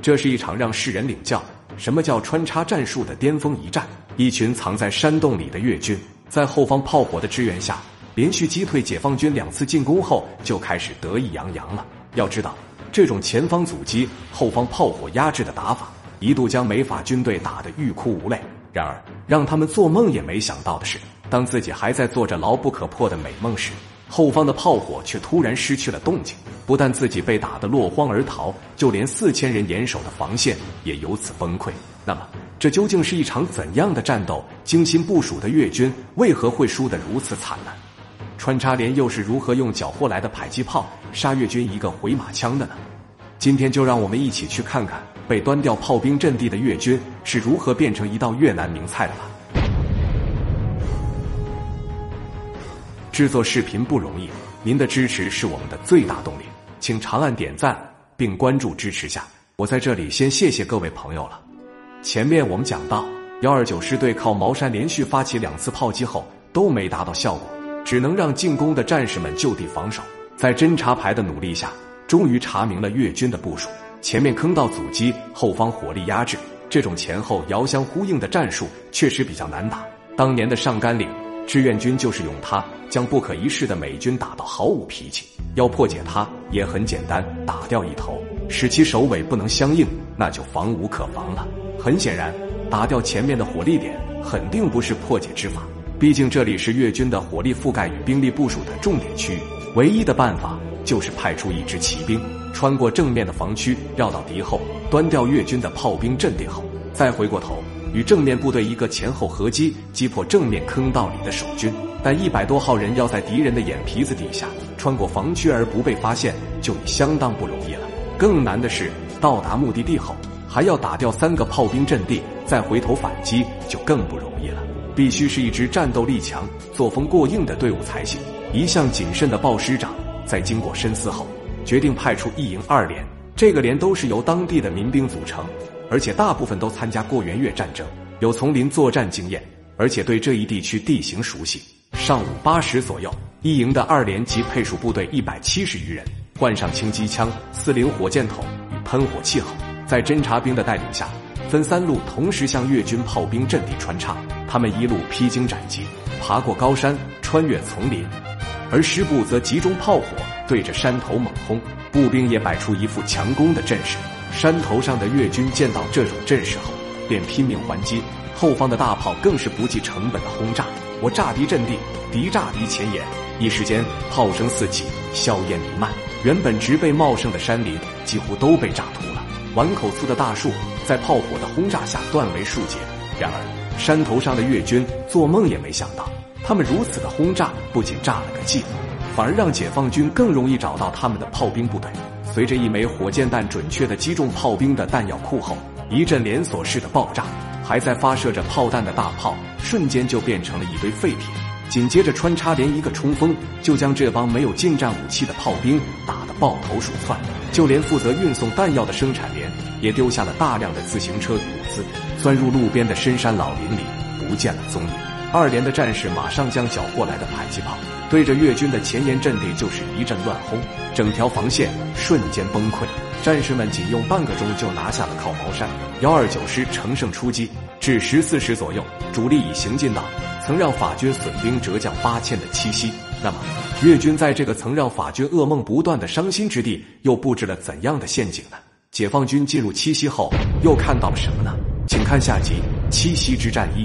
这是一场让世人领教什么叫穿插战术的巅峰一战。一群藏在山洞里的越军，在后方炮火的支援下，连续击退解放军两次进攻后，就开始得意洋洋了。要知道，这种前方阻击、后方炮火压制的打法，一度将美法军队打得欲哭无泪。然而，让他们做梦也没想到的是，当自己还在做着牢不可破的美梦时，后方的炮火却突然失去了动静。不但自己被打得落荒而逃，就连四千人严守的防线也由此崩溃。那么，这究竟是一场怎样的战斗？精心部署的越军为何会输得如此惨呢？穿插连又是如何用缴获来的迫击炮杀越军一个回马枪的呢？今天就让我们一起去看看被端掉炮兵阵地的越军是如何变成一道越南名菜的吧。制作视频不容易，您的支持是我们的最大动力，请长按点赞并关注支持下。我在这里先谢谢各位朋友了。前面我们讲到，幺二九师队靠茅山连续发起两次炮击后都没达到效果，只能让进攻的战士们就地防守。在侦察排的努力下，终于查明了越军的部署：前面坑道阻击，后方火力压制。这种前后遥相呼应的战术确实比较难打。当年的上甘岭志愿军就是用它将不可一世的美军打到毫无脾气。要破解它也很简单，打掉一头，使其首尾不能相应，那就防无可防了。很显然，打掉前面的火力点肯定不是破解之法。毕竟这里是越军的火力覆盖与兵力部署的重点区域，唯一的办法就是派出一支骑兵穿过正面的防区，绕到敌后，端掉越军的炮兵阵地后，再回过头与正面部队一个前后合击，击破正面坑道里的守军。但一百多号人要在敌人的眼皮子底下穿过防区而不被发现，就已相当不容易了。更难的是到达目的地后。还要打掉三个炮兵阵地，再回头反击就更不容易了。必须是一支战斗力强、作风过硬的队伍才行。一向谨慎的鲍师长在经过深思后，决定派出一营二连。这个连都是由当地的民兵组成，而且大部分都参加过援越战争，有丛林作战经验，而且对这一地区地形熟悉。上午八时左右，一营的二连及配属部队一百七十余人，换上轻机枪、四零火箭筒与喷火器后。在侦察兵的带领下，分三路同时向越军炮兵阵地穿插。他们一路披荆斩棘，爬过高山，穿越丛林；而师部则集中炮火，对着山头猛轰。步兵也摆出一副强攻的阵势。山头上的越军见到这种阵势后，便拼命还击。后方的大炮更是不计成本的轰炸。我炸敌阵地，敌炸敌前沿。一时间，炮声四起，硝烟弥漫。原本植被茂盛的山林，几乎都被炸秃了。碗口粗的大树在炮火的轰炸下断为数截。然而，山头上的越军做梦也没想到，他们如此的轰炸不仅炸了个寂寞，反而让解放军更容易找到他们的炮兵部队。随着一枚火箭弹准确的击中炮兵的弹药库后，一阵连锁式的爆炸，还在发射着炮弹的大炮瞬间就变成了一堆废铁。紧接着，穿插连一个冲锋，就将这帮没有近战武器的炮兵打得抱头鼠窜。就连负责运送弹药的生产连也丢下了大量的自行车与物资，钻入路边的深山老林里不见了踪影。二连的战士马上将缴获来的迫击炮对着越军的前沿阵地就是一阵乱轰，整条防线瞬间崩溃。战士们仅用半个钟就拿下了靠茅山。幺二九师乘胜出击，至十四时左右，主力已行进到曾让法军损兵折将八千的七夕。那么。越军在这个曾让法军噩梦不断的伤心之地，又布置了怎样的陷阱呢？解放军进入七夕后，又看到了什么呢？请看下集《七夕之战一》。